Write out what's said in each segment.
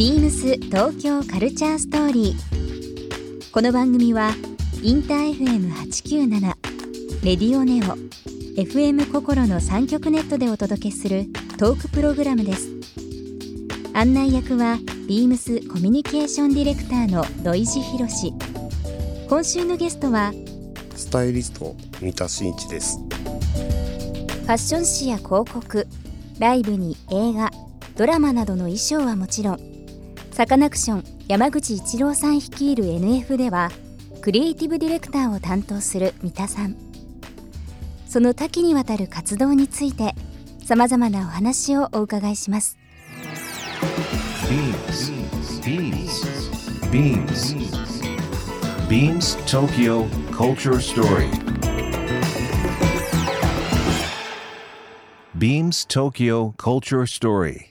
ビームス東京カルチャーストーリー。この番組はインター FM897 レディオネオ FM 心の三極ネットでお届けするトークプログラムです。案内役はビームスコミュニケーションディレクターの土井博志。今週のゲストはスタイリスト三田真一ですファッション誌や広告ライブに映画ドラマなどの衣装はもちろんサカナクション山口一郎さん率いる NF ではクリエイティブディレクターを担当する三田さん。その多岐にわたる活動についてさまざまなお話をお伺いします。BeamsBeamsBeamsTokyo Culture Story. Beams Tokyo Culture Story.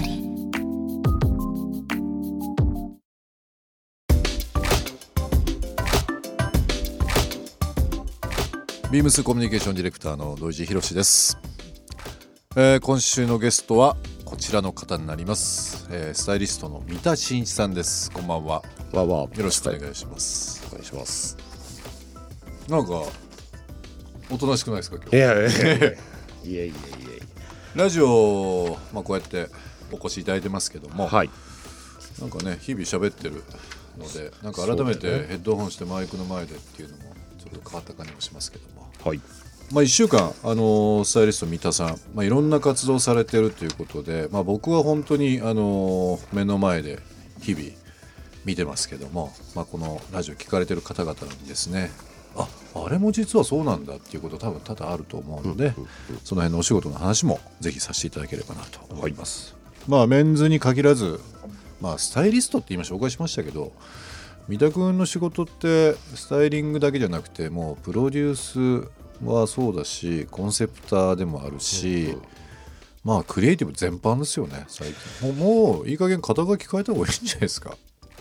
ー。ビームスコミュニケーションディレクターの土井博志です、えー今週のゲストはこちらの方になります、えースタイリストの三田真一さんです。こんばんは。わわよろしくお願いします。お願いします。なんかおとなしくないですか今日？いやいやいや。いやいやいや。ラジオ、まあ、こうやってお越しいただいてますけども、はい。なんかね日々喋ってるのでなんか改めてヘッドホンしてマイクの前でっていうのもちょっと変わった感じもしますけども。はい。まあ、1週間、あのースタイリスト三田さん、まあ、いろんな活動されてるということで、まあ、僕は本当に、あのー目の前で日々見てますけども、まあ、このラジオ聞かれてる方々にですね。ああれも実はそうなんだっていうこと多分多々あると思うので、その辺のお仕事の話もぜひさせていただければなと思います。まあメンズに限らず、まあ、スタイリストって今紹介しましたけど三田君の仕事ってスタイリングだけじゃなくてもうプロデュースはそうだしコンセプターでもあるし、まあクリエイティブ全般ですよね最近。もういい加減肩書き変えた方がいいんじゃないですか。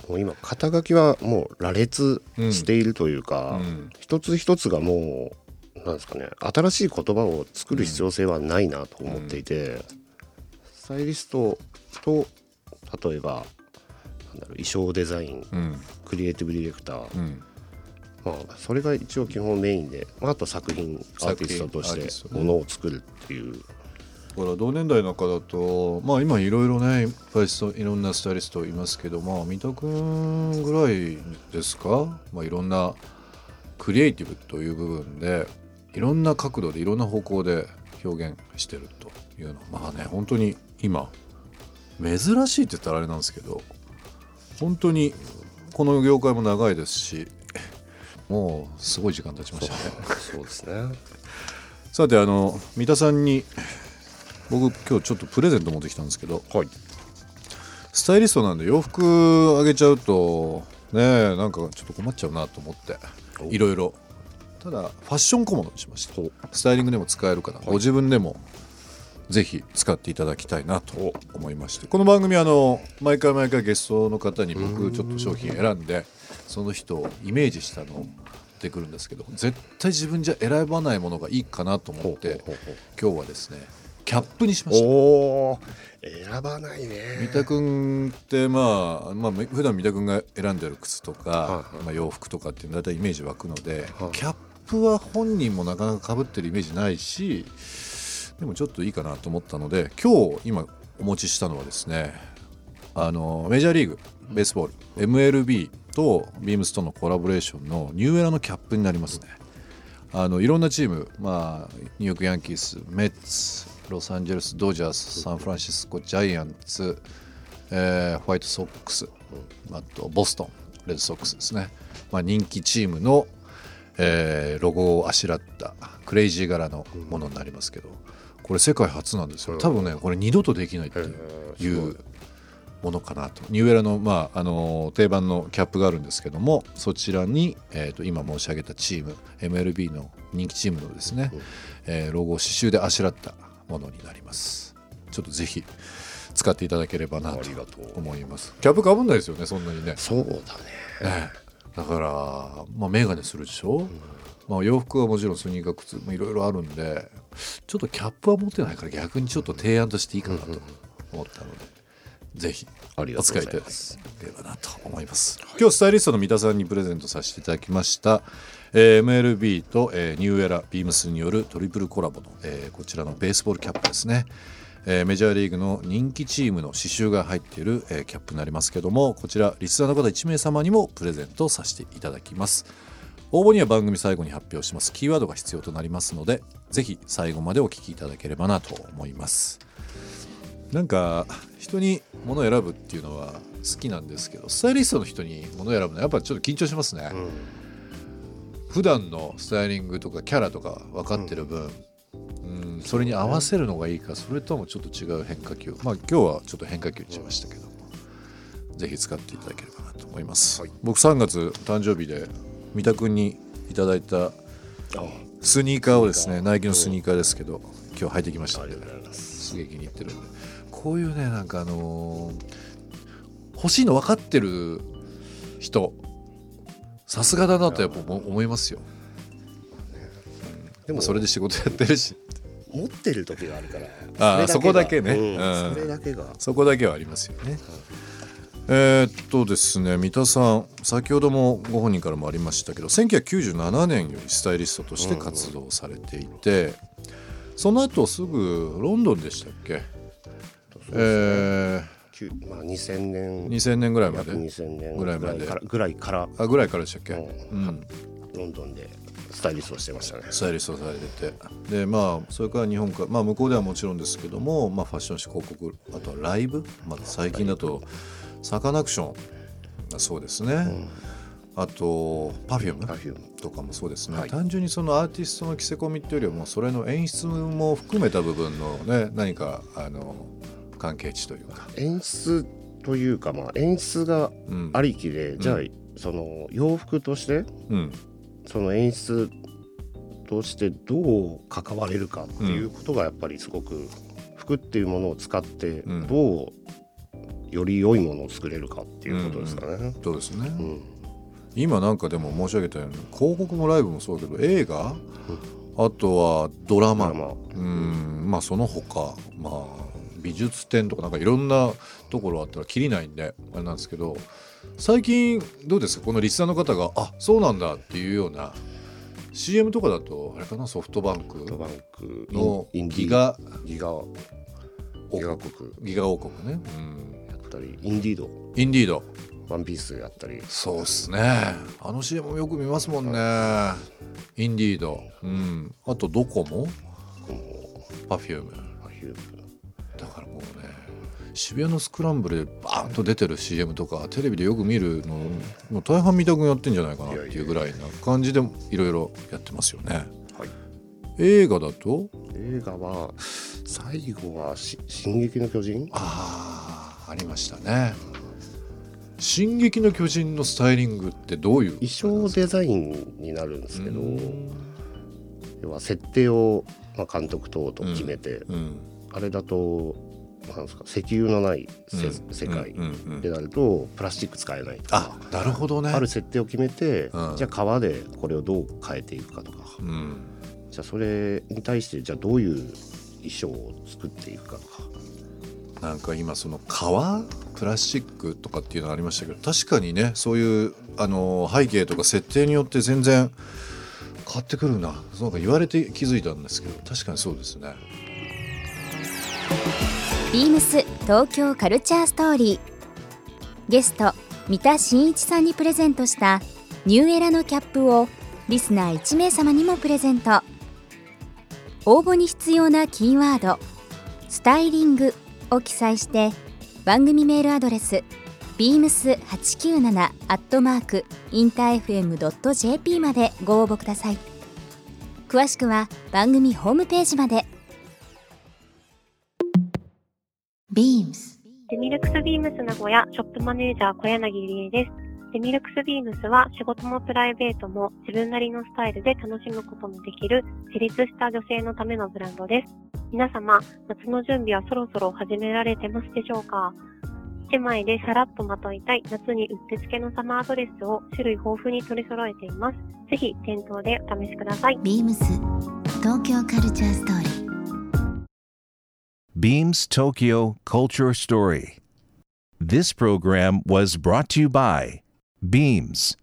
もう今肩書きはもう羅列しているというか、うん。一つ一つがもうなんですかね新しい言葉を作る必要性はないなと思っていて、スタイリストと例えばなんだろう衣装デザイン、うんクリエイティブディレクター、うん。まあ、それが一応基本メインで、まあ、あと作品アーティストとしてものを作るっていう、だから同年代の方だとまあ今いろいろねいっぱいそういろんなスタイリストいますけどまあ三田君ぐらいですか、まあ、いろんなクリエイティブという部分でいろんな角度でいろんな方向で表現してるというの。はまあね本当に今珍しいって言ったらあれなんですけど本当にこの業界も長いですしもうすごい時間経ちましたね。そうですね。さてあの三田さんに僕今日ちょっとプレゼント持ってきたんですけどはい。スタイリストなんで洋服あげちゃうとねえなんかちょっと困っちゃうなと思っていろいろ。ただファッション小物にしました。スタイリングでも使えるから、ご自分でもぜひ使っていただきたいなと思いまして。この番組あの毎回毎回ゲストの方に僕ちょっと商品選んでその人をイメージしたのをってくるんですけど絶対自分じゃ選ばないものがいいかなと思って今日はですねキャップにしました。おお選ばないね。三田君ってまあ、まあ、普段三田君が選んでる靴とか、はいはい。まあ、洋服とかっていうのは大体イメージ湧くので、はい。キャップは本人もなかなか被ってるイメージないしでもちょっといいかなと思ったので今日今お持ちしたのはですねあのメジャーリーグベースボール MLB とビームスとのコラボレーションのニューエラのキャップになりますね。あのいろんなチーム、まあ、ニューヨーク・ヤンキース、メッツ、ロサンゼルス・ドジャース、サンフランシスコ・ジャイアンツ、えーホワイトソックス、あとボストン、レッドソックスですね、まあ、人気チームの、えーロゴをあしらったクレイジー柄のものになりますけど、これ世界初なんですよ。多分ねこれ二度とできないっていうものかなと。ニューエラの,、まあ、あの定番のキャップがあるんですけどもそちらに、えー、と今申し上げたチーム MLB の人気チームのですね、えーロゴを刺繍であしらったものになります。ちょっとぜひ使っていただければなと思います。キャップかぶんないですよねそんなにね。そうだね。ねだから、まあ、メガネするでしょ、まあ、洋服はもちろんスニーカー靴もいろいろあるんでちょっとキャップは持ってないから逆にちょっと提案としていいかなと思ったので、ぜひお使いいただければなと思います、今日スタイリストの三田さんにプレゼントさせていただきました、えー MLB と、えーニューエラビームスによるトリプルコラボの、えーこちらのベースボールキャップですね。えーメジャーリーグの人気チームの刺繍が入っている、えーキャップになりますけどもこちらリスナーの方1名様にもプレゼントさせていただきます応募には番組最後に発表します。キーワードが必要となりますのでぜひ最後までお聞きいただければなと思います。なんか人に物を選ぶっていうのは好きなんですけどスタイリストの人に物を選ぶのはやっぱちょっと緊張しますね、普段のスタイリングとかキャラとか分かってる分、うん、それに合わせるのがいいかそれともちょっと違う変化球。まあ今日はちょっと変化球にしましたけども、ぜひ使っていただければなと思います、僕3月誕生日で三田君にいただいたあスニーカーをですねナイキのスニーカーですけど今日履いてきました。んでありがとうございます。すげえ気に入ってるんで。こういうねなんかあのー欲しいの分かってる人さすがだなとやっぱ思思いますよ。でもそれで仕事やってるし。持ってる時があるから。あーそこだけね。うん。うん。それだけが。そこだけはありますよね。えーっとですね三田さん先ほどもご本人からもありましたけど1997年よりスタイリストとして活動されていて、その後すぐロンドンでしたっけ、えきゅまあ2000年。ー、2000年ぐらいま約で2000年ぐらいまで。からぐらいから。あぐらいからでしたっけ、ううん、ロンドンでスタイリストをしてましたね。スタイリストされてて。でまあそれから日本か、まあ、向こうではもちろんですけども、まあ、ファッション誌広告あとはライブ、まあ、最近だとサカナクション。がそうですね、あと Perfume パフューム。とかもそうですね、はい。単純にそのアーティストの着せ込みっていうよりはもうそれの演出も含めた部分のね何かあの関係値というか、演出というかまあ演出がうん。ありきで、じゃあその洋服としてうん。その演出としてどう関われるかっていうことがやっぱりすごく服っていうものを使ってうん。どうより良いものを作れるかっていうことですかね。そうですね、うん。今なんかでも申し上げたように広告もライブもそうだけど映画、あとはドラマ、うん。まあその他まあ美術展とかなんかいろんなところあったらきりないんであれなんですけど最近どうですか？このリスナーの方があそうなんだっていうような CM とかだとあれかな？ソフトバンク？のギガ？ギガギガ国。ギガ王国ね、うん、やったりインディード。インディード。ワンピースやったり。そうっすね。あの CM もよく見ますもんね。インディード、うん、あとドコモ？パフューム。パフューム。だからもうね渋谷のスクランブルでバーンと出てる CM とかテレビでよく見るのもう大半見たくやってんじゃないかなっていうぐらいな感じでいろいろやってますよね。はい。映画だと？映画は最後はし「進撃の巨人」ああありましたね「進撃の巨人」のスタイリングってどういう衣装デザインになるんですけどうん。要は設定を、まあ、監督等と決めて、うん。あれだとなんですか石油のないせ、うん。世界うんうんうん。でなるとプラスチック使えないとあか、なるほどね。ある設定を決めて、うん。じゃあ革でこれをどう変えていくかとか、うん。じゃあそれに対してじゃあどういう衣装を作っていくかとかなんか今その革プラスチックとかっていうのがありましたけど確かにねそういうあの背景とか設定によって全然変わってくるな。そうか言われて気づいたんですけど確かにそうですね。ビームス東京カルチャーストーリーゲスト三田真一さんにプレゼントしたニューエラのキャップをリスナー1名様にもプレゼント。応募に必要なキーワード「スタイリング」を記載して番組メールアドレス beams897 アットマークインター FM.jp までご応募ください詳しくは番組ホームページまで beams デミルクスビームス名古屋ショップマネージャー小柳理恵です。デミルクスビームスは仕事もプライベートも自分なりのスタイルで楽しむことのできる自立した女性のためのブランドです。皆様、夏の準備はそろそろ始められてますでしょうか？1枚でさらっとまといたい夏にうってつけのサマードレスを種類豊富に取り揃えています。ぜひ店頭でお試しください。ビームス東京カルチャーストーリー Beams Tokyo Culture Story. This program was brought to you by Beams.